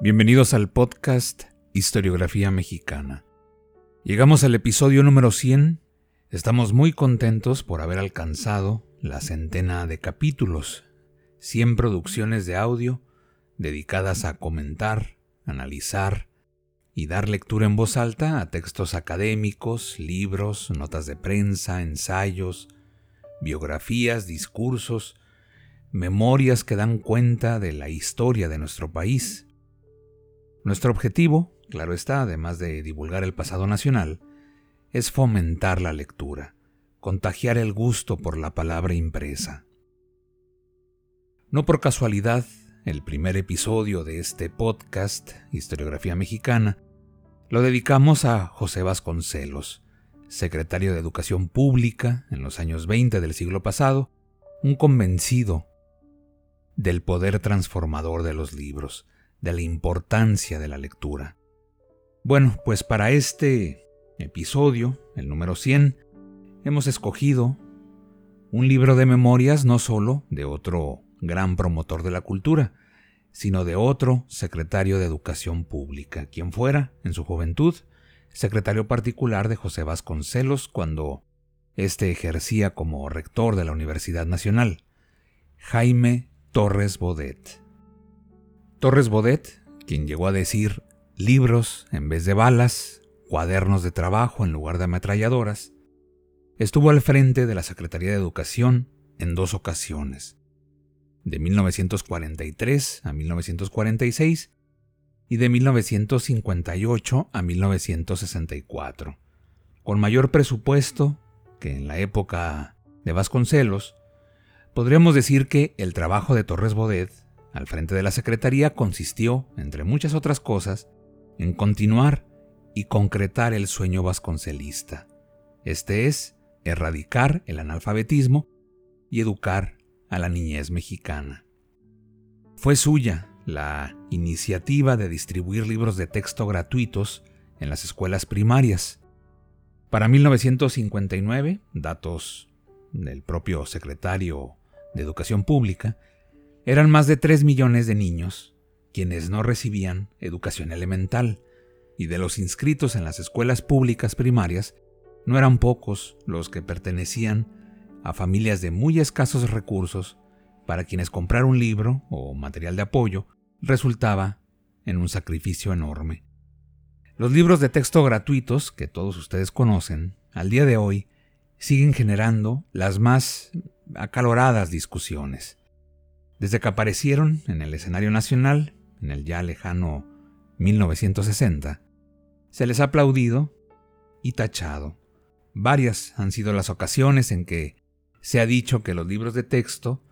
Bienvenidos al podcast Historiografía Mexicana. Llegamos al episodio número 100. Estamos muy contentos por haber alcanzado la centena de capítulos, 100 producciones de audio dedicadas a comentar, analizar, y dar lectura en voz alta a textos académicos, libros, notas de prensa, ensayos, biografías, discursos, memorias que dan cuenta de la historia de nuestro país. Nuestro objetivo, claro está, además de divulgar el pasado nacional, es fomentar la lectura, contagiar el gusto por la palabra impresa. No por casualidad, el primer episodio de este podcast, Historiografía Mexicana, lo dedicamos a José Vasconcelos, secretario de Educación Pública en los años 20 del siglo pasado, un convencido del poder transformador de los libros, de la importancia de la lectura. Bueno, pues para este episodio, el número 100, hemos escogido un libro de memorias no solo de otro gran promotor de la cultura, sino de otro secretario de Educación Pública, quien fuera, en su juventud, secretario particular de José Vasconcelos cuando éste ejercía como rector de la Universidad Nacional, Jaime Torres Bodet. Torres Bodet, quien llegó a decir libros en vez de balas, cuadernos de trabajo en lugar de ametralladoras, estuvo al frente de la Secretaría de Educación en dos ocasiones, de 1943 a 1946 y de 1958 a 1964. Con mayor presupuesto que en la época de Vasconcelos, podríamos decir que el trabajo de Torres Bodet al frente de la Secretaría consistió, entre muchas otras cosas, en continuar y concretar el sueño vasconcelista. Este es erradicar el analfabetismo y educar a la niñez mexicana. Fue suya la iniciativa de distribuir libros de texto gratuitos en las escuelas primarias. Para 1959, datos del propio secretario de Educación Pública, eran más de 3 millones de niños quienes no recibían educación elemental, y de los inscritos en las escuelas públicas primarias, no eran pocos los que pertenecían a familias de muy escasos recursos para quienes comprar un libro o material de apoyo resultaba en un sacrificio enorme. Los libros de texto gratuitos, que todos ustedes conocen, al día de hoy siguen generando las más acaloradas discusiones. Desde que aparecieron en el escenario nacional, en el ya lejano 1960, se les ha aplaudido y tachado. Varias han sido las ocasiones en que se ha dicho que los libros de texto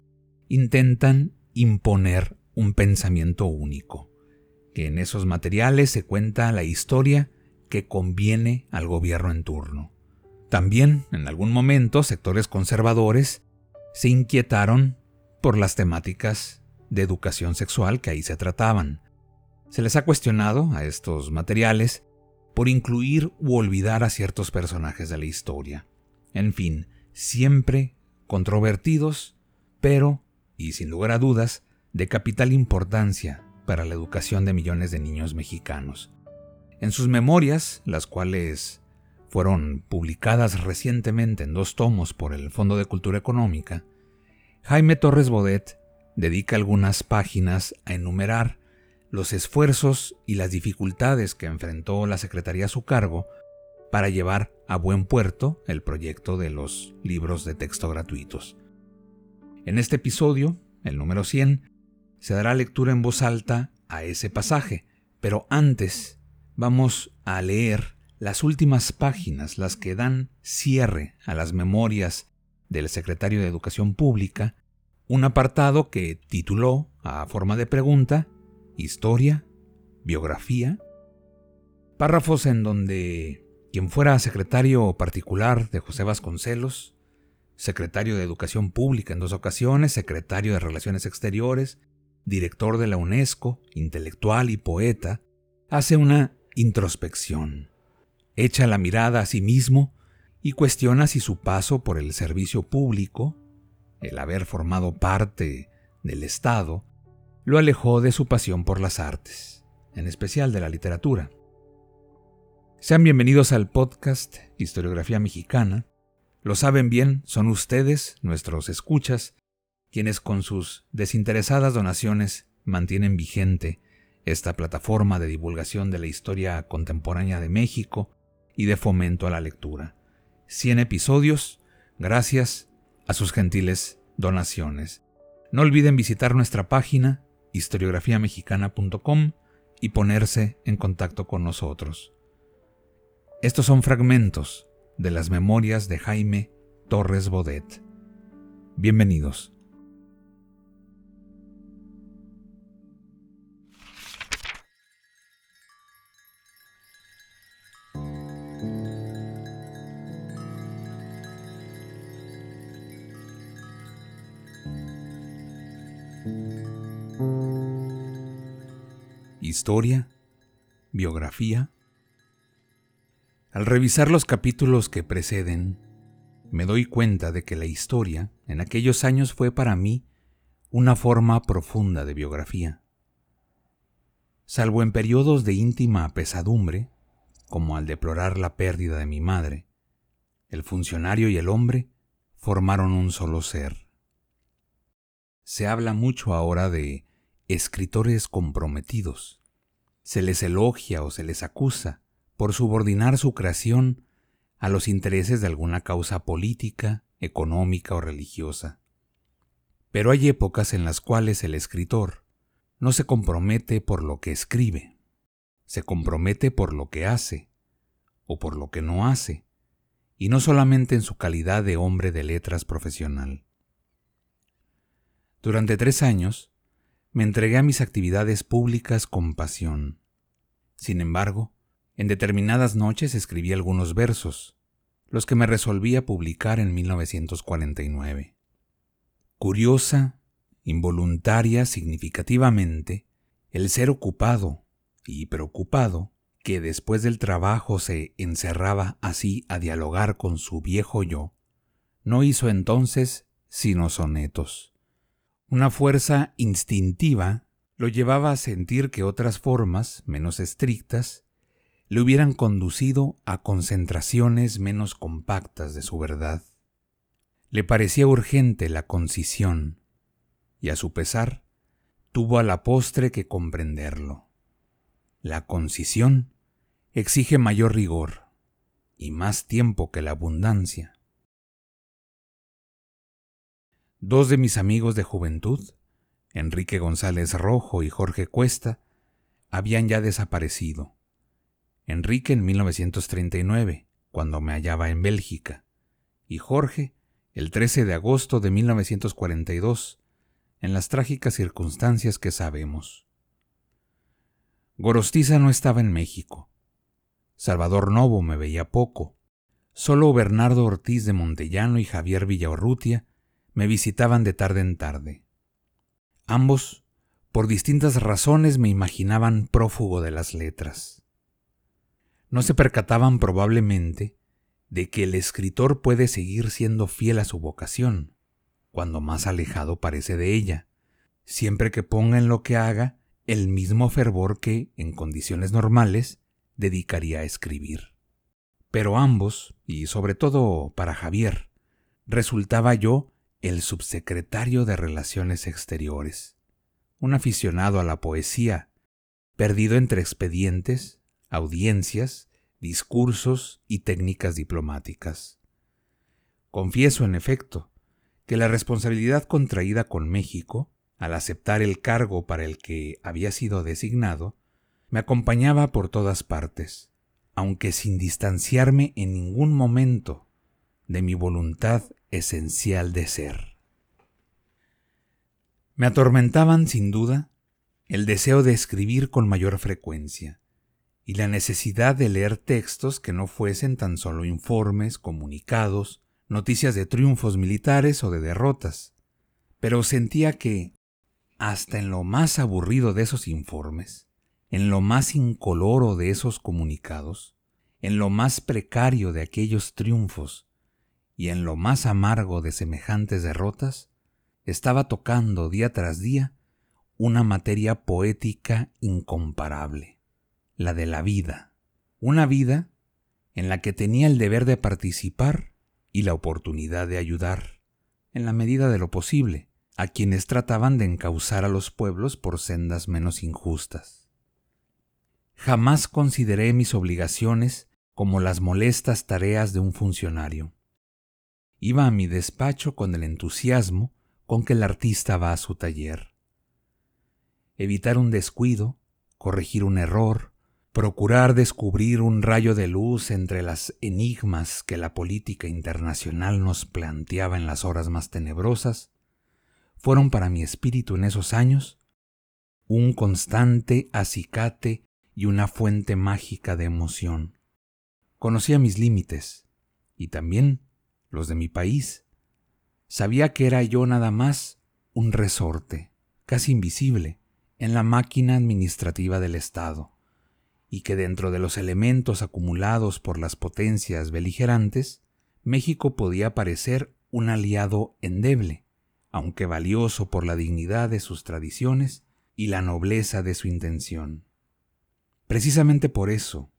intentan imponer un pensamiento único, que en esos materiales se cuenta la historia que conviene al gobierno en turno. También, en algún momento, sectores conservadores se inquietaron por las temáticas de educación sexual que ahí se trataban. Se les ha cuestionado a estos materiales por incluir u olvidar a ciertos personajes de la historia. En fin, siempre controvertidos, pero, y sin lugar a dudas, de capital importancia para la educación de millones de niños mexicanos. En sus memorias, las cuales fueron publicadas recientemente en dos tomos por el Fondo de Cultura Económica, Jaime Torres Bodet dedica algunas páginas a enumerar los esfuerzos y las dificultades que enfrentó la Secretaría a su cargo para llevar a buen puerto el proyecto de los libros de texto gratuitos. En este episodio, el número 100, se dará lectura en voz alta a ese pasaje, pero antes vamos a leer las últimas páginas, las que dan cierre a las memorias del secretario de Educación Pública, un apartado que tituló a forma de pregunta Historia, Biografía, párrafos en donde quien fuera secretario particular de José Vasconcelos, secretario de Educación Pública en dos ocasiones, secretario de Relaciones Exteriores, director de la UNESCO, intelectual y poeta, hace una introspección, echa la mirada a sí mismo y cuestiona si su paso por el servicio público, el haber formado parte del Estado, lo alejó de su pasión por las artes, en especial de la literatura. Sean bienvenidos al podcast Historiografía Mexicana. Lo saben bien, son ustedes, nuestros escuchas, quienes con sus desinteresadas donaciones mantienen vigente esta plataforma de divulgación de la historia contemporánea de México y de fomento a la lectura. 100 episodios gracias a sus gentiles donaciones. No olviden visitar nuestra página historiografiamexicana.com y ponerse en contacto con nosotros. Estos son fragmentos de las memorias de Jaime Torres Bodet. Bienvenidos. Historia, biografía. Al revisar los capítulos que preceden, me doy cuenta de que la historia en aquellos años fue para mí una forma profunda de biografía. Salvo en periodos de íntima pesadumbre, como al deplorar la pérdida de mi madre, el funcionario y el hombre formaron un solo ser. Se habla mucho ahora de escritores comprometidos. Se les elogia o se les acusa por subordinar su creación a los intereses de alguna causa política, económica o religiosa. Pero hay épocas en las cuales el escritor no se compromete por lo que escribe, se compromete por lo que hace o por lo que no hace, y no solamente en su calidad de hombre de letras profesional. Durante tres años me entregué a mis actividades públicas con pasión. Sin embargo, en determinadas noches escribí algunos versos, los que me resolví a publicar en 1949. Curiosa, involuntaria, significativamente, el ser ocupado y preocupado, que después del trabajo se encerraba así a dialogar con su viejo yo, no hizo entonces sino sonetos. Una fuerza instintiva lo llevaba a sentir que otras formas, menos estrictas, le hubieran conducido a concentraciones menos compactas de su verdad. Le parecía urgente la concisión, y a su pesar, tuvo a la postre que comprenderlo. La concisión exige mayor rigor y más tiempo que la abundancia. Dos de mis amigos de juventud, Enrique González Rojo y Jorge Cuesta, habían ya desaparecido. Enrique en 1939, cuando me hallaba en Bélgica, y Jorge el 13 de agosto de 1942, en las trágicas circunstancias que sabemos. Gorostiza no estaba en México. Salvador Novo me veía poco. Solo Bernardo Ortiz de Montellano y Javier Villaurrutia me visitaban de tarde en tarde. Ambos, por distintas razones, me imaginaban prófugo de las letras. No se percataban probablemente de que el escritor puede seguir siendo fiel a su vocación, cuando más alejado parece de ella, siempre que ponga en lo que haga el mismo fervor que, en condiciones normales, dedicaría a escribir. Pero ambos, y sobre todo para Javier, resultaba yo el subsecretario de Relaciones Exteriores, un aficionado a la poesía, perdido entre expedientes, audiencias, discursos y técnicas diplomáticas. Confieso, en efecto, que la responsabilidad contraída con México, al aceptar el cargo para el que había sido designado, me acompañaba por todas partes, aunque sin distanciarme en ningún momento de mi voluntad esencial de ser. Me atormentaban, sin duda, el deseo de escribir con mayor frecuencia y la necesidad de leer textos que no fuesen tan solo informes, comunicados, noticias de triunfos militares o de derrotas. Pero sentía que, hasta en lo más aburrido de esos informes, en lo más incoloro de esos comunicados, en lo más precario de aquellos triunfos y en lo más amargo de semejantes derrotas, estaba tocando día tras día una materia poética incomparable, la de la vida, una vida en la que tenía el deber de participar y la oportunidad de ayudar, en la medida de lo posible, a quienes trataban de encauzar a los pueblos por sendas menos injustas. Jamás consideré mis obligaciones como las molestas tareas de un funcionario. Iba a mi despacho con el entusiasmo con que el artista va a su taller. Evitar un descuido, corregir un error, procurar descubrir un rayo de luz entre las enigmas que la política internacional nos planteaba en las horas más tenebrosas, fueron para mi espíritu en esos años un constante acicate y una fuente mágica de emoción. Conocía mis límites y también los de mi país. Sabía que era yo nada más un resorte, casi invisible, en la máquina administrativa del Estado, y que dentro de los elementos acumulados por las potencias beligerantes, México podía parecer un aliado endeble, aunque valioso por la dignidad de sus tradiciones y la nobleza de su intención. Precisamente por eso,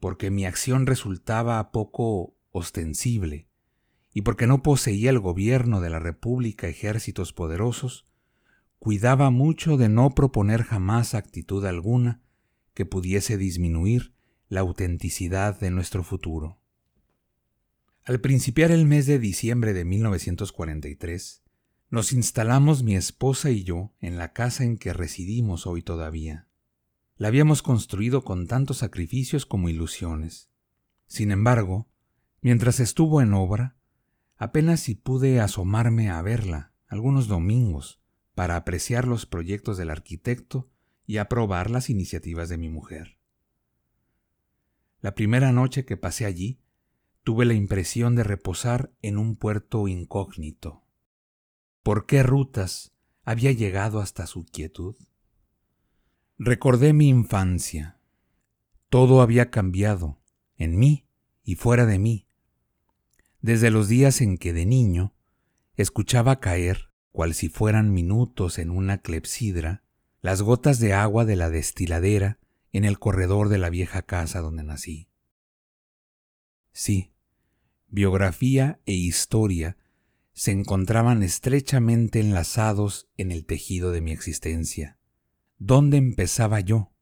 porque mi acción resultaba poco ostensible, y porque no poseía el gobierno de la República ejércitos poderosos, cuidaba mucho de no proponer jamás actitud alguna que pudiese disminuir la autenticidad de nuestro futuro. Al principiar el mes de diciembre de 1943, nos instalamos mi esposa y yo en la casa en que residimos hoy todavía. La habíamos construido con tantos sacrificios como ilusiones. Sin embargo, mientras estuvo en obra, apenas si pude asomarme a verla algunos domingos para apreciar los proyectos del arquitecto y aprobar las iniciativas de mi mujer. La primera noche que pasé allí, tuve la impresión de reposar en un puerto incógnito. ¿Por qué rutas había llegado hasta su quietud? Recordé mi infancia. Todo había cambiado, en mí y fuera de mí. Desde los días en que de niño escuchaba caer, cual si fueran minutos en una clepsidra, las gotas de agua de la destiladera en el corredor de la vieja casa donde nací. Sí, biografía e historia se encontraban estrechamente enlazados en el tejido de mi existencia. ¿Dónde empezaba yo?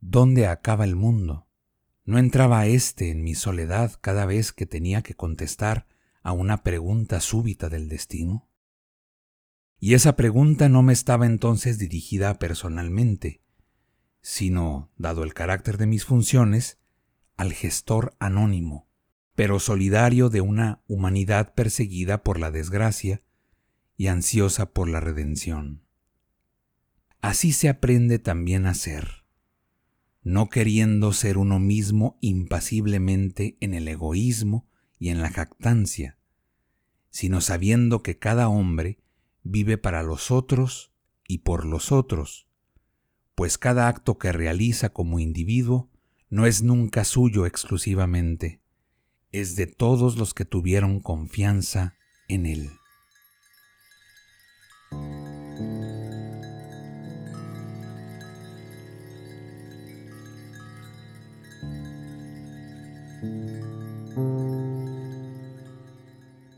¿Dónde acaba el mundo? ¿No entraba éste en mi soledad cada vez que tenía que contestar a una pregunta súbita del destino? Y esa pregunta no me estaba entonces dirigida personalmente, sino, dado el carácter de mis funciones, al gestor anónimo, pero solidario de una humanidad perseguida por la desgracia y ansiosa por la redención. Así se aprende también a ser, no queriendo ser uno mismo impasiblemente en el egoísmo y en la jactancia, sino sabiendo que cada hombre vive para los otros y por los otros, pues cada acto que realiza como individuo no es nunca suyo exclusivamente, es de todos los que tuvieron confianza en él.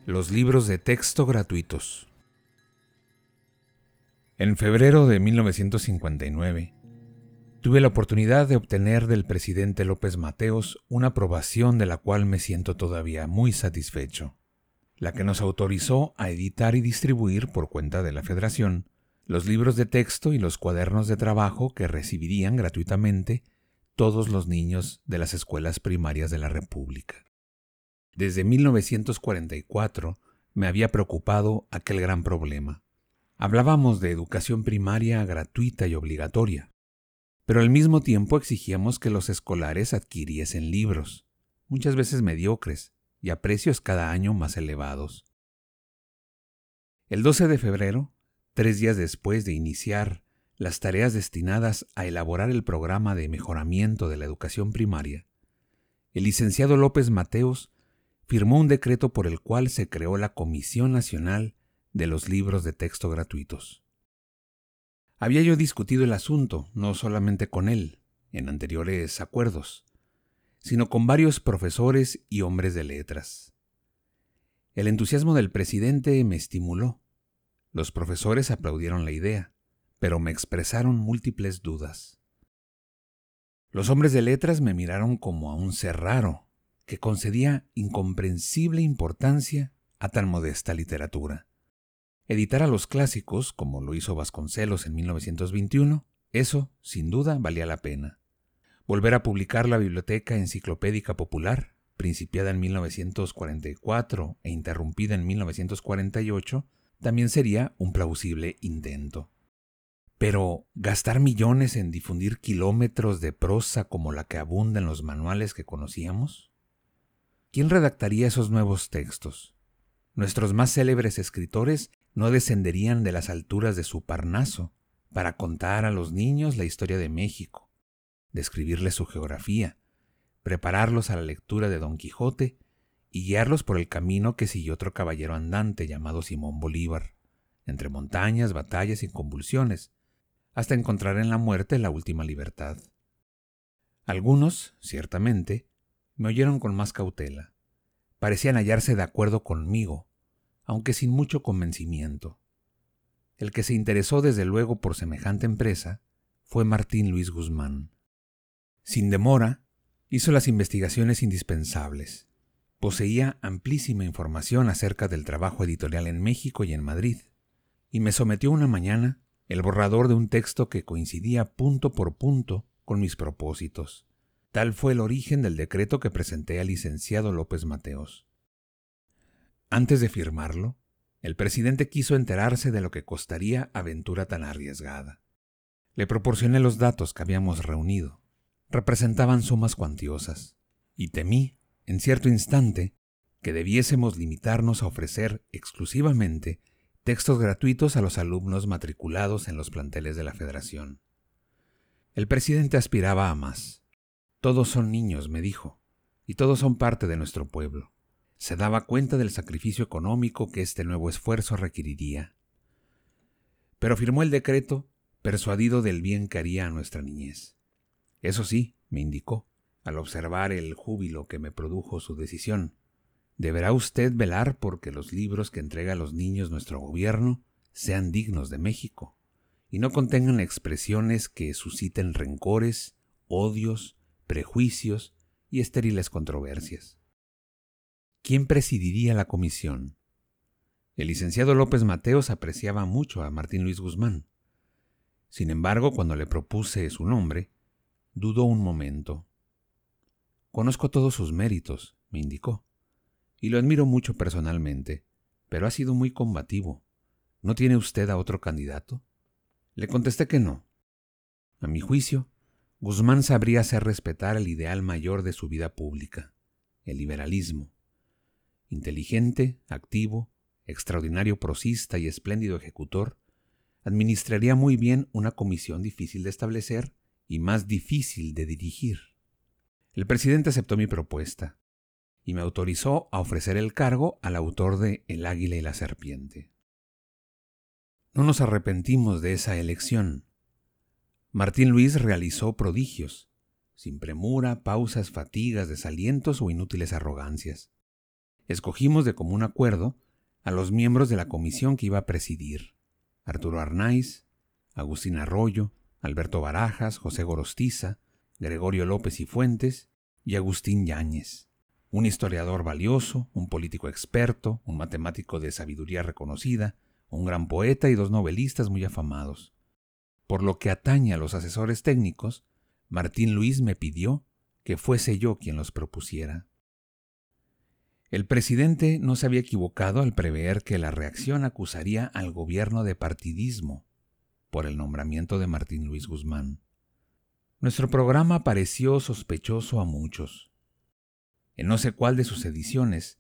Los libros de texto gratuitos. En febrero de 1959, tuve la oportunidad de obtener del presidente López Mateos una aprobación de la cual me siento todavía muy satisfecho, la que nos autorizó a editar y distribuir por cuenta de la Federación los libros de texto y los cuadernos de trabajo que recibirían gratuitamente todos los niños de las escuelas primarias de la República. Desde 1944 me había preocupado aquel gran problema, Hablábamos de educación primaria gratuita y obligatoria, pero al mismo tiempo exigíamos que los escolares adquiriesen libros, muchas veces mediocres y a precios cada año más elevados. El 12 de febrero, tres días después de iniciar las tareas destinadas a elaborar el programa de mejoramiento de la educación primaria, el licenciado López Mateos firmó un decreto por el cual se creó la Comisión Nacional de los Libros de Texto Gratuitos. Había yo discutido el asunto no solamente con él, en anteriores acuerdos, sino con varios profesores y hombres de letras. El entusiasmo del presidente me estimuló. Los profesores aplaudieron la idea, pero me expresaron múltiples dudas. Los hombres de letras me miraron como a un ser raro, que concedía incomprensible importancia a tan modesta literatura. Editar a los clásicos, como lo hizo Vasconcelos en 1921, eso, sin duda, valía la pena. Volver a publicar la Biblioteca Enciclopédica Popular, principiada en 1944 e interrumpida en 1948, también sería un plausible intento. Pero gastar millones en difundir kilómetros de prosa como la que abunda en los manuales que conocíamos? ¿Quién redactaría esos nuevos textos? Nuestros más célebres escritores no descenderían de las alturas de su Parnaso para contar a los niños la historia de México, describirles su geografía, prepararlos a la lectura de Don Quijote y guiarlos por el camino que siguió otro caballero andante llamado Simón Bolívar, entre montañas, batallas y convulsiones, hasta encontrar en la muerte la última libertad. Algunos, ciertamente, me oyeron con más cautela. Parecían hallarse de acuerdo conmigo, aunque sin mucho convencimiento. El que se interesó desde luego por semejante empresa fue Martín Luis Guzmán. Sin demora, hizo las investigaciones indispensables. Poseía amplísima información acerca del trabajo editorial en México y en Madrid, y me sometió una mañana el borrador de un texto que coincidía punto por punto con mis propósitos. Tal fue el origen del decreto que presenté al licenciado López Mateos. Antes de firmarlo, el presidente quiso enterarse de lo que costaría aventura tan arriesgada. Le proporcioné los datos que habíamos reunido. Representaban sumas cuantiosas, y temí, en cierto instante, que debiésemos limitarnos a ofrecer exclusivamente textos gratuitos a los alumnos matriculados en los planteles de la Federación. El presidente aspiraba a más. Todos son niños, me dijo, y todos son parte de nuestro pueblo. Se daba cuenta del sacrificio económico que este nuevo esfuerzo requeriría. Pero firmó el decreto, persuadido del bien que haría a nuestra niñez. Eso sí, me indicó, al observar el júbilo que me produjo su decisión, Deberá usted velar porque los libros que entrega a los niños nuestro gobierno sean dignos de México y no contengan expresiones que susciten rencores, odios, prejuicios y estériles controversias. ¿Quién presidiría la comisión? El licenciado López Mateos apreciaba mucho a Martín Luis Guzmán. Sin embargo, cuando le propuse su nombre, dudó un momento. Conozco todos sus méritos, me indicó y lo admiro mucho personalmente, pero ha sido muy combativo. ¿No tiene usted a otro candidato? Le contesté que no. A mi juicio, Guzmán sabría hacer respetar el ideal mayor de su vida pública, el liberalismo. Inteligente, activo, extraordinario prosista y espléndido ejecutor, administraría muy bien una comisión difícil de establecer y más difícil de dirigir. El presidente aceptó mi propuesta, y me autorizó a ofrecer el cargo al autor de El águila y la serpiente. No nos arrepentimos de esa elección. Martín Luis realizó prodigios, sin premura, pausas, fatigas, desalientos o inútiles arrogancias. Escogimos de común acuerdo a los miembros de la comisión que iba a presidir. Arturo Arnaiz, Agustín Arroyo, Alberto Barajas, José Gorostiza, Gregorio López y Fuentes y Agustín Yáñez un historiador valioso, un político experto, un matemático de sabiduría reconocida, un gran poeta y dos novelistas muy afamados. Por lo que atañe a los asesores técnicos, Martín Luis me pidió que fuese yo quien los propusiera. El presidente no se había equivocado al prever que la reacción acusaría al gobierno de partidismo por el nombramiento de Martín Luis Guzmán. Nuestro programa pareció sospechoso a muchos. En no sé cuál de sus ediciones,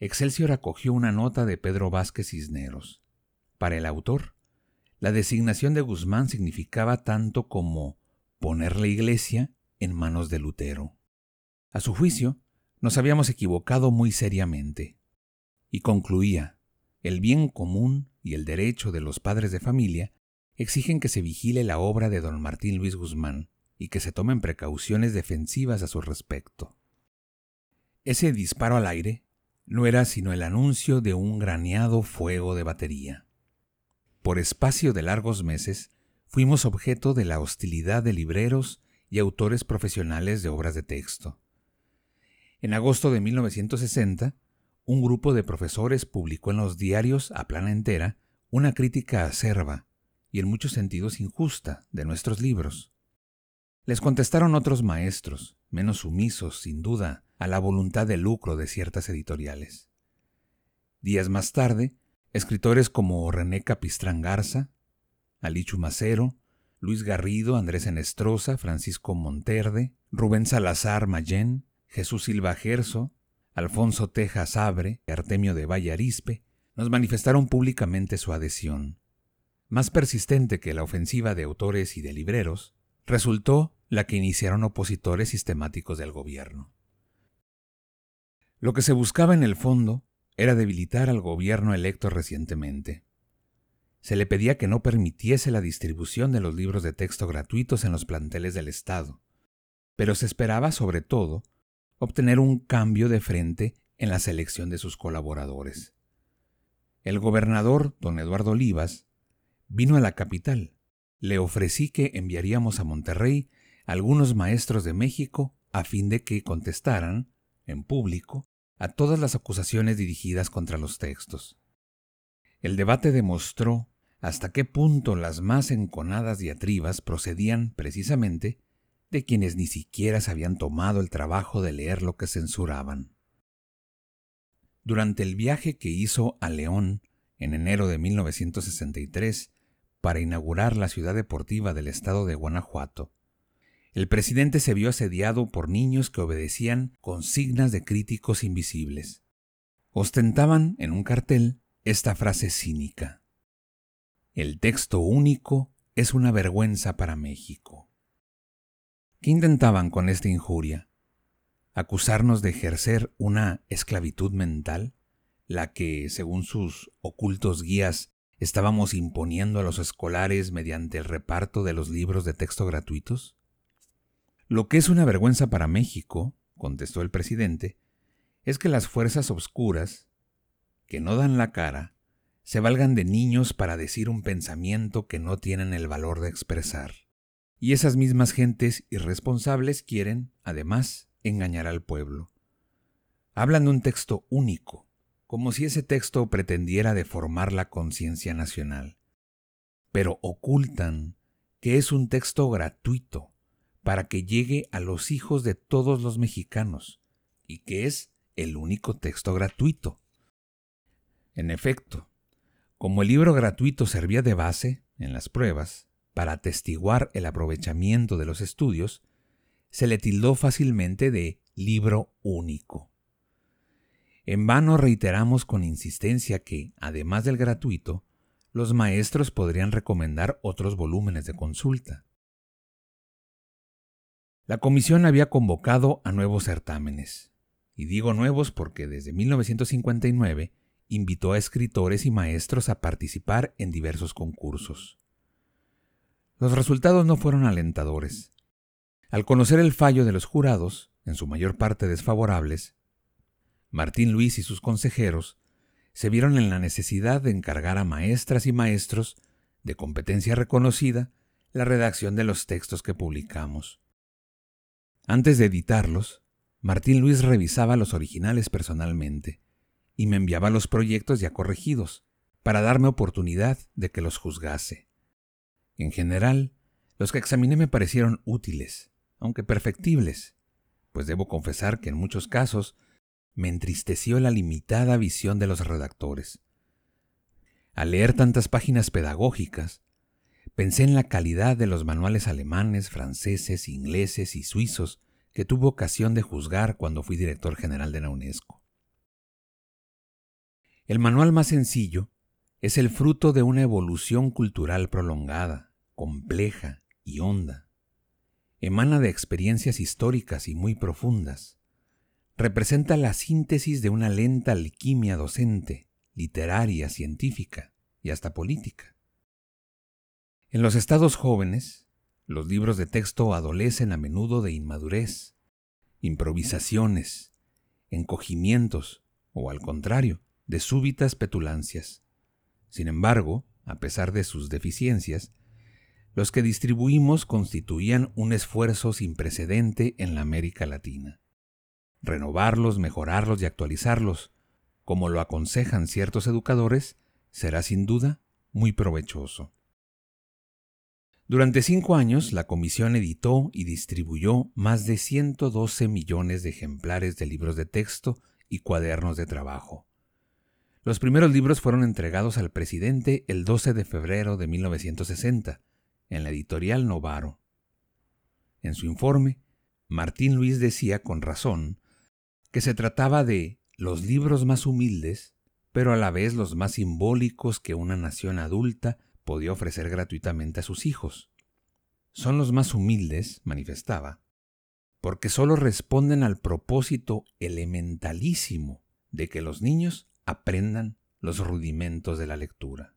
Excelsior acogió una nota de Pedro Vázquez Cisneros. Para el autor, la designación de Guzmán significaba tanto como poner la iglesia en manos de Lutero. A su juicio, nos habíamos equivocado muy seriamente. Y concluía, el bien común y el derecho de los padres de familia exigen que se vigile la obra de don Martín Luis Guzmán y que se tomen precauciones defensivas a su respecto. Ese disparo al aire no era sino el anuncio de un graneado fuego de batería. Por espacio de largos meses fuimos objeto de la hostilidad de libreros y autores profesionales de obras de texto. En agosto de 1960, un grupo de profesores publicó en los diarios a plana entera una crítica acerba y en muchos sentidos injusta de nuestros libros. Les contestaron otros maestros, menos sumisos, sin duda, a la voluntad de lucro de ciertas editoriales. Días más tarde, escritores como René Capistrán Garza, Alichu Macero, Luis Garrido, Andrés Enestrosa, Francisco Monterde, Rubén Salazar Mayén, Jesús Silva Gerso, Alfonso Tejas Abre Artemio de Valle Arispe nos manifestaron públicamente su adhesión. Más persistente que la ofensiva de autores y de libreros, resultó la que iniciaron opositores sistemáticos del gobierno. Lo que se buscaba en el fondo era debilitar al gobierno electo recientemente. Se le pedía que no permitiese la distribución de los libros de texto gratuitos en los planteles del Estado, pero se esperaba sobre todo obtener un cambio de frente en la selección de sus colaboradores. El gobernador, don Eduardo Olivas, vino a la capital. Le ofrecí que enviaríamos a Monterrey algunos maestros de México a fin de que contestaran, en público, a todas las acusaciones dirigidas contra los textos. El debate demostró hasta qué punto las más enconadas diatribas procedían precisamente de quienes ni siquiera se habían tomado el trabajo de leer lo que censuraban. Durante el viaje que hizo a León en enero de 1963 para inaugurar la ciudad deportiva del estado de Guanajuato, el presidente se vio asediado por niños que obedecían consignas de críticos invisibles. Ostentaban en un cartel esta frase cínica. El texto único es una vergüenza para México. ¿Qué intentaban con esta injuria? ¿Acusarnos de ejercer una esclavitud mental, la que, según sus ocultos guías, estábamos imponiendo a los escolares mediante el reparto de los libros de texto gratuitos? Lo que es una vergüenza para México, contestó el presidente, es que las fuerzas obscuras, que no dan la cara, se valgan de niños para decir un pensamiento que no tienen el valor de expresar. Y esas mismas gentes irresponsables quieren, además, engañar al pueblo. Hablan de un texto único, como si ese texto pretendiera deformar la conciencia nacional. Pero ocultan que es un texto gratuito, para que llegue a los hijos de todos los mexicanos, y que es el único texto gratuito. En efecto, como el libro gratuito servía de base, en las pruebas, para atestiguar el aprovechamiento de los estudios, se le tildó fácilmente de libro único. En vano reiteramos con insistencia que, además del gratuito, los maestros podrían recomendar otros volúmenes de consulta. La comisión había convocado a nuevos certámenes, y digo nuevos porque desde 1959 invitó a escritores y maestros a participar en diversos concursos. Los resultados no fueron alentadores. Al conocer el fallo de los jurados, en su mayor parte desfavorables, Martín Luis y sus consejeros se vieron en la necesidad de encargar a maestras y maestros de competencia reconocida la redacción de los textos que publicamos. Antes de editarlos, Martín Luis revisaba los originales personalmente y me enviaba los proyectos ya corregidos para darme oportunidad de que los juzgase. En general, los que examiné me parecieron útiles, aunque perfectibles, pues debo confesar que en muchos casos me entristeció la limitada visión de los redactores. Al leer tantas páginas pedagógicas, pensé en la calidad de los manuales alemanes, franceses, ingleses y suizos que tuve ocasión de juzgar cuando fui director general de la UNESCO. El manual más sencillo es el fruto de una evolución cultural prolongada, compleja y honda. Emana de experiencias históricas y muy profundas. Representa la síntesis de una lenta alquimia docente, literaria, científica y hasta política. En los estados jóvenes, los libros de texto adolecen a menudo de inmadurez, improvisaciones, encogimientos o, al contrario, de súbitas petulancias. Sin embargo, a pesar de sus deficiencias, los que distribuimos constituían un esfuerzo sin precedente en la América Latina. Renovarlos, mejorarlos y actualizarlos, como lo aconsejan ciertos educadores, será sin duda muy provechoso. Durante cinco años, la comisión editó y distribuyó más de 112 millones de ejemplares de libros de texto y cuadernos de trabajo. Los primeros libros fueron entregados al presidente el 12 de febrero de 1960, en la editorial Novaro. En su informe, Martín Luis decía con razón que se trataba de los libros más humildes, pero a la vez los más simbólicos que una nación adulta podía ofrecer gratuitamente a sus hijos. Son los más humildes, manifestaba, porque sólo responden al propósito elementalísimo de que los niños aprendan los rudimentos de la lectura.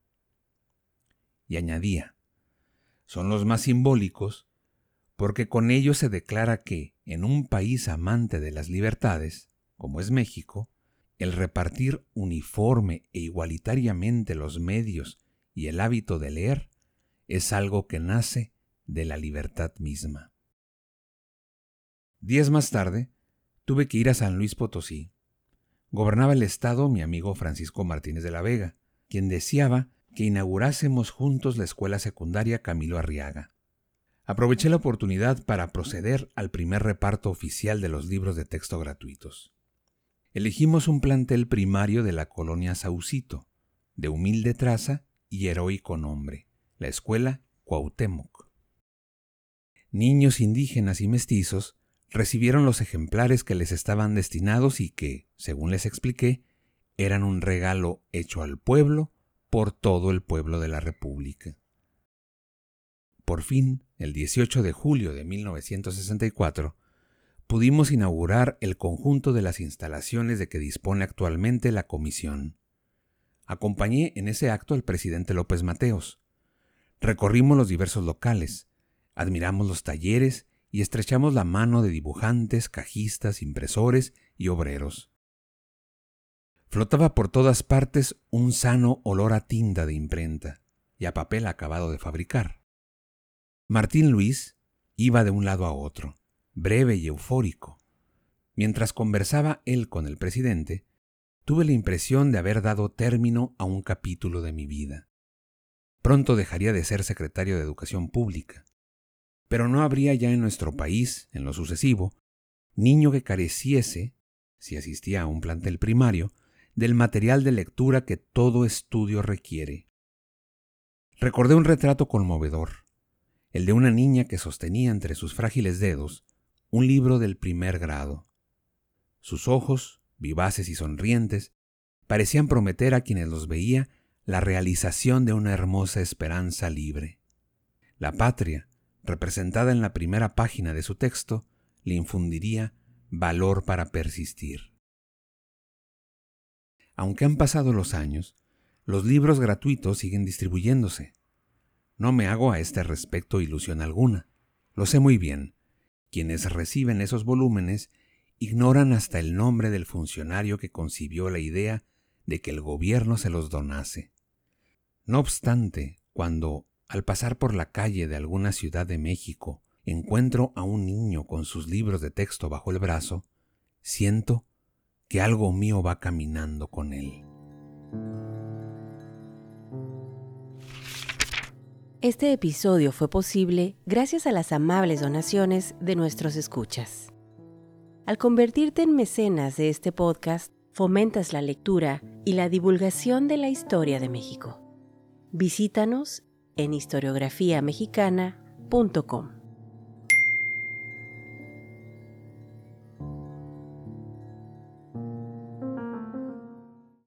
Y añadía, son los más simbólicos porque con ellos se declara que, en un país amante de las libertades, como es México, el repartir uniforme e igualitariamente los medios y el hábito de leer es algo que nace de la libertad misma. Días más tarde, tuve que ir a San Luis Potosí. Gobernaba el estado mi amigo Francisco Martínez de la Vega, quien deseaba que inaugurásemos juntos la escuela secundaria Camilo Arriaga. Aproveché la oportunidad para proceder al primer reparto oficial de los libros de texto gratuitos. Elegimos un plantel primario de la colonia Saucito, de humilde traza y heroico nombre, la escuela Cuauhtémoc. Niños indígenas y mestizos recibieron los ejemplares que les estaban destinados y que, según les expliqué, eran un regalo hecho al pueblo por todo el pueblo de la República. Por fin, el 18 de julio de 1964, pudimos inaugurar el conjunto de las instalaciones de que dispone actualmente la Comisión. Acompañé en ese acto al presidente López Mateos. Recorrimos los diversos locales, admiramos los talleres y estrechamos la mano de dibujantes, cajistas, impresores y obreros. Flotaba por todas partes un sano olor a tinta de imprenta y a papel acabado de fabricar. Martín Luis iba de un lado a otro, breve y eufórico. Mientras conversaba él con el presidente, tuve la impresión de haber dado término a un capítulo de mi vida. Pronto dejaría de ser secretario de Educación Pública, pero no habría ya en nuestro país, en lo sucesivo, niño que careciese, si asistía a un plantel primario, del material de lectura que todo estudio requiere. Recordé un retrato conmovedor, el de una niña que sostenía entre sus frágiles dedos un libro del primer grado. Sus ojos, vivaces y sonrientes, parecían prometer a quienes los veía la realización de una hermosa esperanza libre. La patria, representada en la primera página de su texto, le infundiría valor para persistir. Aunque han pasado los años, los libros gratuitos siguen distribuyéndose. No me hago a este respecto ilusión alguna. Lo sé muy bien. Quienes reciben esos volúmenes ignoran hasta el nombre del funcionario que concibió la idea de que el gobierno se los donase. No obstante, cuando, al pasar por la calle de alguna ciudad de México, encuentro a un niño con sus libros de texto bajo el brazo, siento que algo mío va caminando con él. Este episodio fue posible gracias a las amables donaciones de nuestros escuchas. Al convertirte en mecenas de este podcast, fomentas la lectura y la divulgación de la historia de México. Visítanos en historiografiamexicana.com.